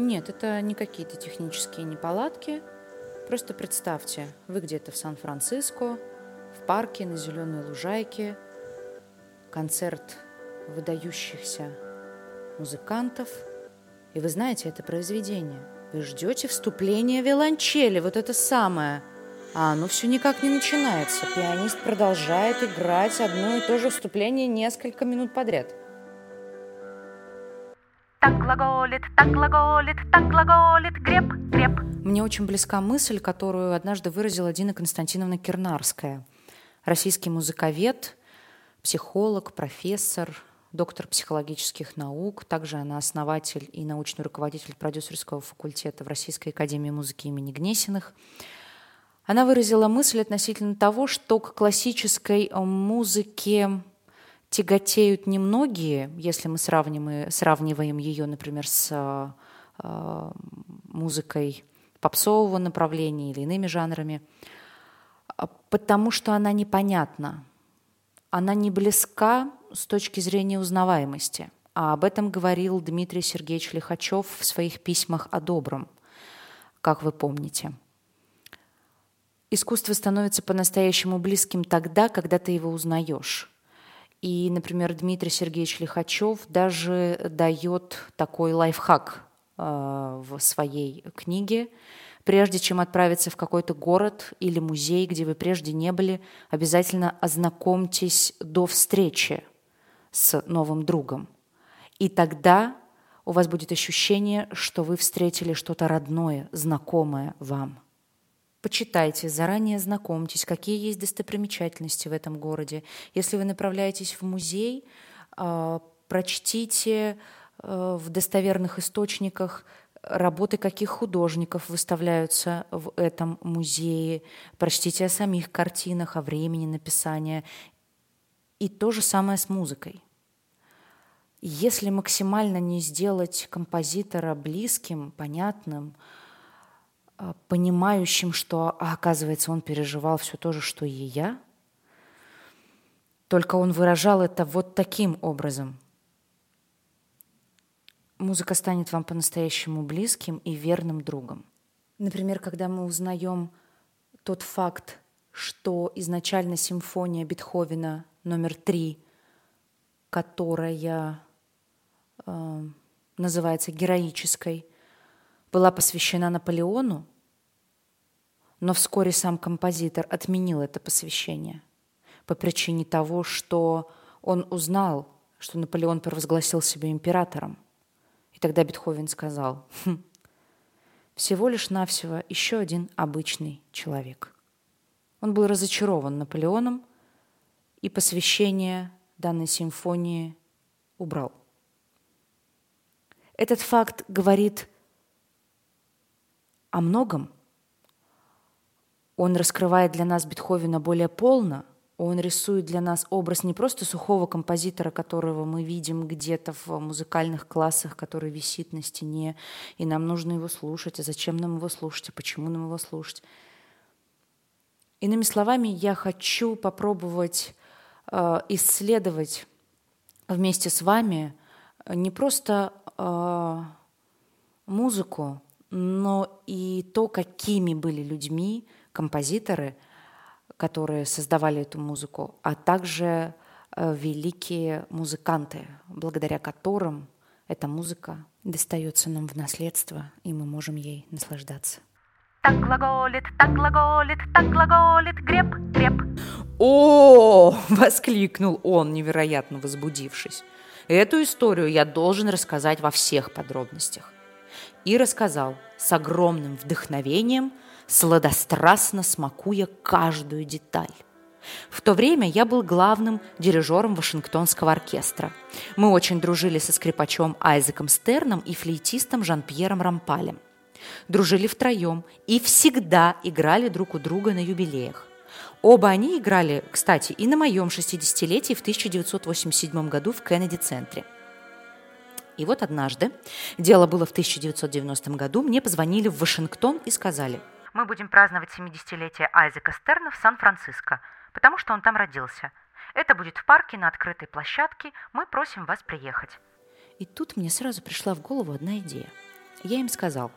Нет, это не какие-то технические неполадки. Просто представьте, вы где-то в Сан-Франциско, в парке, на зеленой лужайке, концерт выдающихся музыкантов, и вы знаете это произведение. Вы ждете вступления виолончели, вот это самое. А оно все никак не начинается. Пианист продолжает играть одно и то же вступление несколько минут подряд. Так глаголит, так глаголит, так глаголит, греб, греб. Мне очень близка мысль, которую однажды выразила Дина Константиновна Кирнарская. Российский музыковед, психолог, профессор, доктор психологических наук. Также она основатель и научный руководитель продюсерского факультета в Российской академии музыки имени Гнесиных. Она выразила мысль относительно того, что к классической музыке тяготеют немногие, если мы сравниваем, сравниваем ее, например, с э, музыкой попсового направления или иными жанрами, потому что она непонятна, она не близка с точки зрения узнаваемости. А об этом говорил Дмитрий Сергеевич Лихачев в своих письмах о добром, как вы помните. Искусство становится по-настоящему близким тогда, когда ты его узнаешь. И, например, Дмитрий Сергеевич Лихачев даже дает такой лайфхак э, в своей книге. Прежде чем отправиться в какой-то город или музей, где вы прежде не были, обязательно ознакомьтесь до встречи с новым другом. И тогда у вас будет ощущение, что вы встретили что-то родное, знакомое вам. Почитайте, заранее знакомьтесь, какие есть достопримечательности в этом городе. Если вы направляетесь в музей, а, прочтите а, в достоверных источниках работы каких художников выставляются в этом музее, прочтите о самих картинах, о времени написания. И то же самое с музыкой. Если максимально не сделать композитора близким, понятным, понимающим, что, а, оказывается, он переживал все то же, что и я, только он выражал это вот таким образом. Музыка станет вам по-настоящему близким и верным другом. Например, когда мы узнаем тот факт, что изначально симфония Бетховена номер три, которая э, называется героической, была посвящена Наполеону, но вскоре сам композитор отменил это посвящение по причине того, что он узнал, что Наполеон провозгласил себя императором. И тогда Бетховен сказал, хм, всего лишь навсего еще один обычный человек. Он был разочарован Наполеоном и посвящение данной симфонии убрал. Этот факт говорит о многом. Он раскрывает для нас Бетховена более полно, он рисует для нас образ не просто сухого композитора, которого мы видим где-то в музыкальных классах, который висит на стене, и нам нужно его слушать, а зачем нам его слушать, а почему нам его слушать. Иными словами, я хочу попробовать э, исследовать вместе с вами не просто э, музыку, но и то, какими были людьми композиторы, которые создавали эту музыку, а также э, великие музыканты, благодаря которым эта музыка достается нам в наследство, и мы можем ей наслаждаться. Так глаголит, так глаголит, так глаголит, греб, греб. О, воскликнул он, невероятно возбудившись. Эту историю я должен рассказать во всех подробностях и рассказал с огромным вдохновением, сладострастно смакуя каждую деталь. В то время я был главным дирижером Вашингтонского оркестра. Мы очень дружили со скрипачом Айзеком Стерном и флейтистом Жан-Пьером Рампалем. Дружили втроем и всегда играли друг у друга на юбилеях. Оба они играли, кстати, и на моем 60-летии в 1987 году в Кеннеди-центре – и вот однажды, дело было в 1990 году, мне позвонили в Вашингтон и сказали, «Мы будем праздновать 70-летие Айзека Стерна в Сан-Франциско, потому что он там родился. Это будет в парке на открытой площадке. Мы просим вас приехать». И тут мне сразу пришла в голову одна идея. Я им сказал,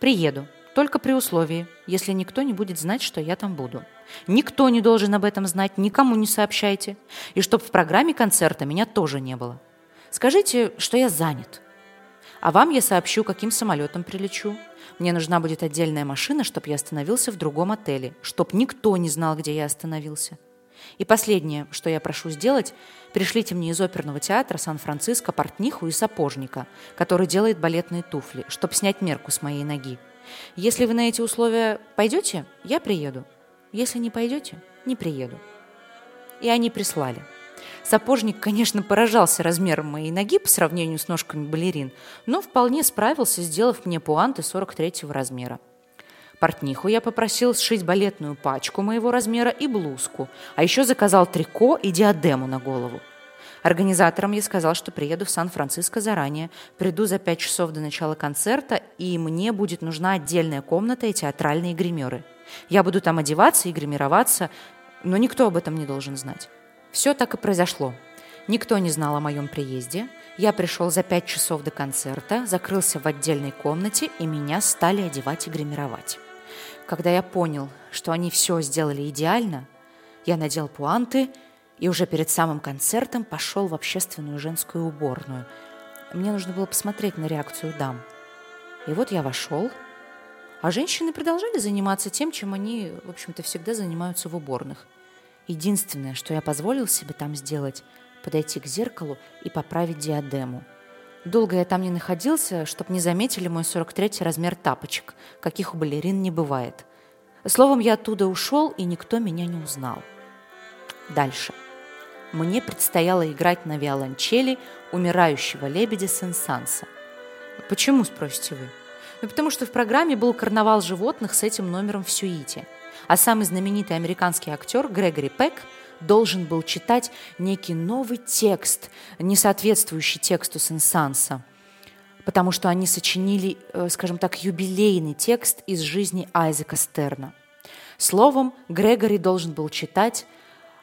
приеду, только при условии, если никто не будет знать, что я там буду. Никто не должен об этом знать, никому не сообщайте. И чтоб в программе концерта меня тоже не было. Скажите, что я занят. А вам я сообщу, каким самолетом прилечу. Мне нужна будет отдельная машина, чтобы я остановился в другом отеле, чтоб никто не знал, где я остановился. И последнее, что я прошу сделать, пришлите мне из оперного театра Сан-Франциско портниху и сапожника, который делает балетные туфли, чтобы снять мерку с моей ноги. Если вы на эти условия пойдете, я приеду. Если не пойдете, не приеду. И они прислали. Сапожник, конечно, поражался размером моей ноги по сравнению с ножками балерин, но вполне справился, сделав мне пуанты 43-го размера. Портниху я попросил сшить балетную пачку моего размера и блузку, а еще заказал трико и диадему на голову. Организаторам я сказал, что приеду в Сан-Франциско заранее, приду за пять часов до начала концерта, и мне будет нужна отдельная комната и театральные гримеры. Я буду там одеваться и гримироваться, но никто об этом не должен знать. Все так и произошло. Никто не знал о моем приезде. Я пришел за пять часов до концерта, закрылся в отдельной комнате, и меня стали одевать и гримировать. Когда я понял, что они все сделали идеально, я надел пуанты и уже перед самым концертом пошел в общественную женскую уборную. Мне нужно было посмотреть на реакцию дам. И вот я вошел, а женщины продолжали заниматься тем, чем они, в общем-то, всегда занимаются в уборных. Единственное, что я позволил себе там сделать, подойти к зеркалу и поправить диадему – Долго я там не находился, чтобы не заметили мой 43-й размер тапочек, каких у балерин не бывает. Словом, я оттуда ушел, и никто меня не узнал. Дальше. Мне предстояло играть на виолончели умирающего лебедя Сен-Санса. Почему, спросите вы? Ну, потому что в программе был карнавал животных с этим номером в сюите. А самый знаменитый американский актер Грегори Пек – должен был читать некий новый текст, не соответствующий тексту Сенсанса, потому что они сочинили, э, скажем так, юбилейный текст из жизни Айзека Стерна. Словом, Грегори должен был читать,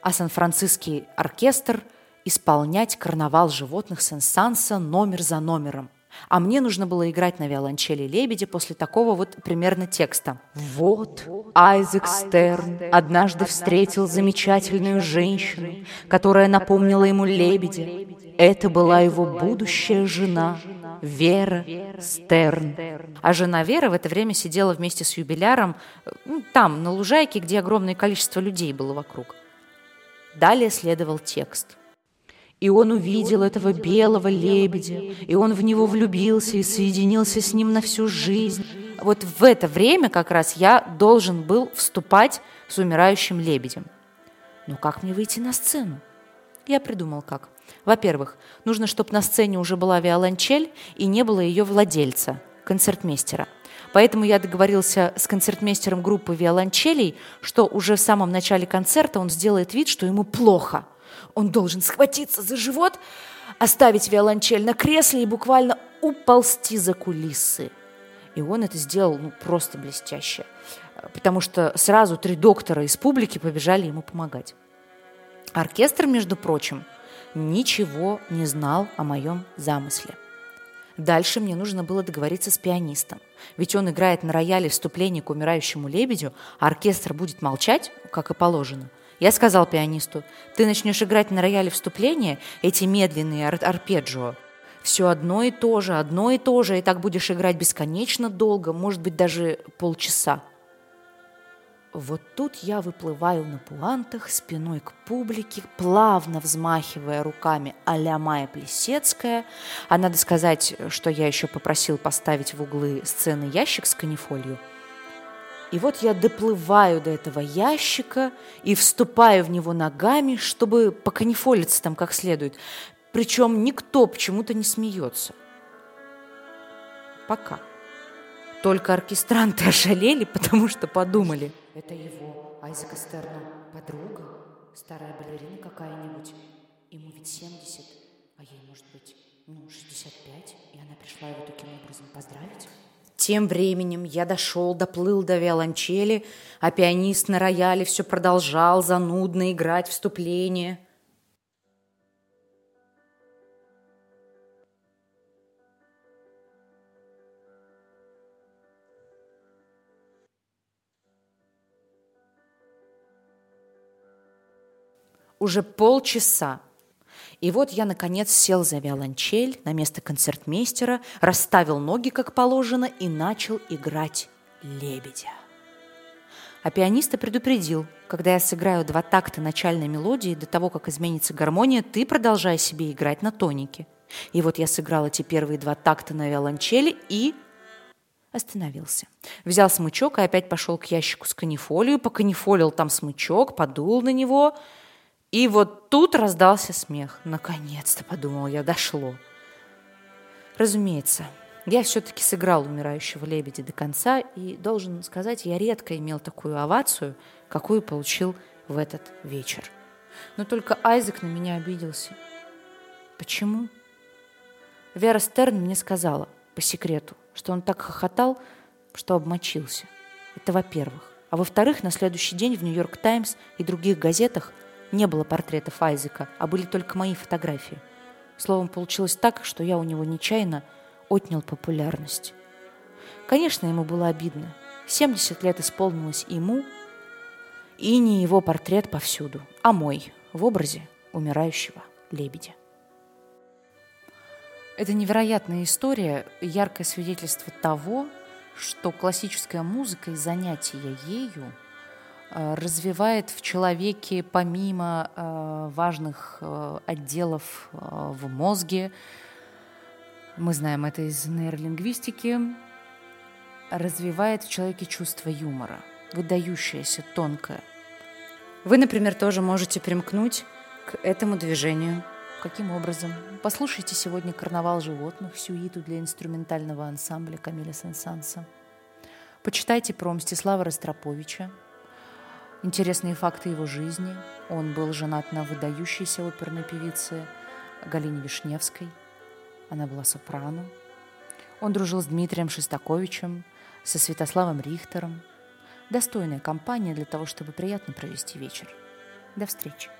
а Сан-Франциский оркестр исполнять карнавал животных Сен-Санса номер за номером. А мне нужно было играть на виолончели лебеди после такого вот примерно текста. Вот Айзек Стерн однажды встретил замечательную женщину, которая напомнила ему лебедя. Это была его будущая жена, Вера Стерн. А жена Вера в это время сидела вместе с юбиляром ну, там, на лужайке, где огромное количество людей было вокруг. Далее следовал текст – и он увидел этого белого лебедя, и он в него влюбился и соединился с ним на всю жизнь. Вот в это время как раз я должен был вступать с умирающим лебедем. Но как мне выйти на сцену? Я придумал как. Во-первых, нужно, чтобы на сцене уже была виолончель и не было ее владельца, концертмейстера. Поэтому я договорился с концертмейстером группы виолончелей, что уже в самом начале концерта он сделает вид, что ему плохо – он должен схватиться за живот, оставить виолончель на кресле и буквально уползти за кулисы. И он это сделал ну, просто блестяще, потому что сразу три доктора из публики побежали ему помогать. Оркестр, между прочим, ничего не знал о моем замысле. Дальше мне нужно было договориться с пианистом. Ведь он играет на рояле вступление к умирающему лебедю, а оркестр будет молчать, как и положено – я сказал пианисту, ты начнешь играть на рояле вступления, эти медленные ар арпеджио. Все одно и то же, одно и то же, и так будешь играть бесконечно долго, может быть, даже полчаса. Вот тут я выплываю на пуантах, спиной к публике, плавно взмахивая руками а-ля Майя Плесецкая. А надо сказать, что я еще попросил поставить в углы сцены ящик с канифолью – и вот я доплываю до этого ящика и вступаю в него ногами, чтобы поканифолиться там как следует. Причем никто почему-то не смеется. Пока. Только оркестранты ошалели, потому что подумали. Это его, Айзека Стерна, подруга, старая балерина какая-нибудь. Ему ведь 70, а ей, может быть, ну, 65, и она пришла его таким образом поздравить. Тем временем я дошел, доплыл до виолончели, а пианист на рояле все продолжал занудно играть вступление. Уже полчаса и вот я, наконец, сел за виолончель на место концертмейстера, расставил ноги, как положено, и начал играть лебедя. А пианиста предупредил, когда я сыграю два такта начальной мелодии, до того, как изменится гармония, ты продолжай себе играть на тонике. И вот я сыграл эти первые два такта на виолончели и остановился. Взял смычок и опять пошел к ящику с канифолию, поканифолил там смычок, подул на него. И вот тут раздался смех. Наконец-то, подумал я, дошло. Разумеется, я все-таки сыграл умирающего лебедя до конца, и, должен сказать, я редко имел такую овацию, какую получил в этот вечер. Но только Айзек на меня обиделся. Почему? Вера Стерн мне сказала, по секрету, что он так хохотал, что обмочился. Это во-первых. А во-вторых, на следующий день в «Нью-Йорк Таймс» и других газетах не было портретов Айзека, а были только мои фотографии. Словом, получилось так, что я у него нечаянно отнял популярность. Конечно, ему было обидно. 70 лет исполнилось ему, и не его портрет повсюду, а мой, в образе умирающего лебедя. Это невероятная история, яркое свидетельство того, что классическая музыка и занятия ею развивает в человеке помимо э, важных э, отделов в мозге, мы знаем это из нейролингвистики, развивает в человеке чувство юмора, выдающееся, тонкое. Вы, например, тоже можете примкнуть к этому движению. Каким образом? Послушайте сегодня «Карнавал животных», сюиту для инструментального ансамбля Камиля Сен-Санса. Почитайте про Мстислава Ростроповича, интересные факты его жизни. Он был женат на выдающейся оперной певице Галине Вишневской – она была сопрано. Он дружил с Дмитрием Шестаковичем, со Святославом Рихтером. Достойная компания для того, чтобы приятно провести вечер. До встречи.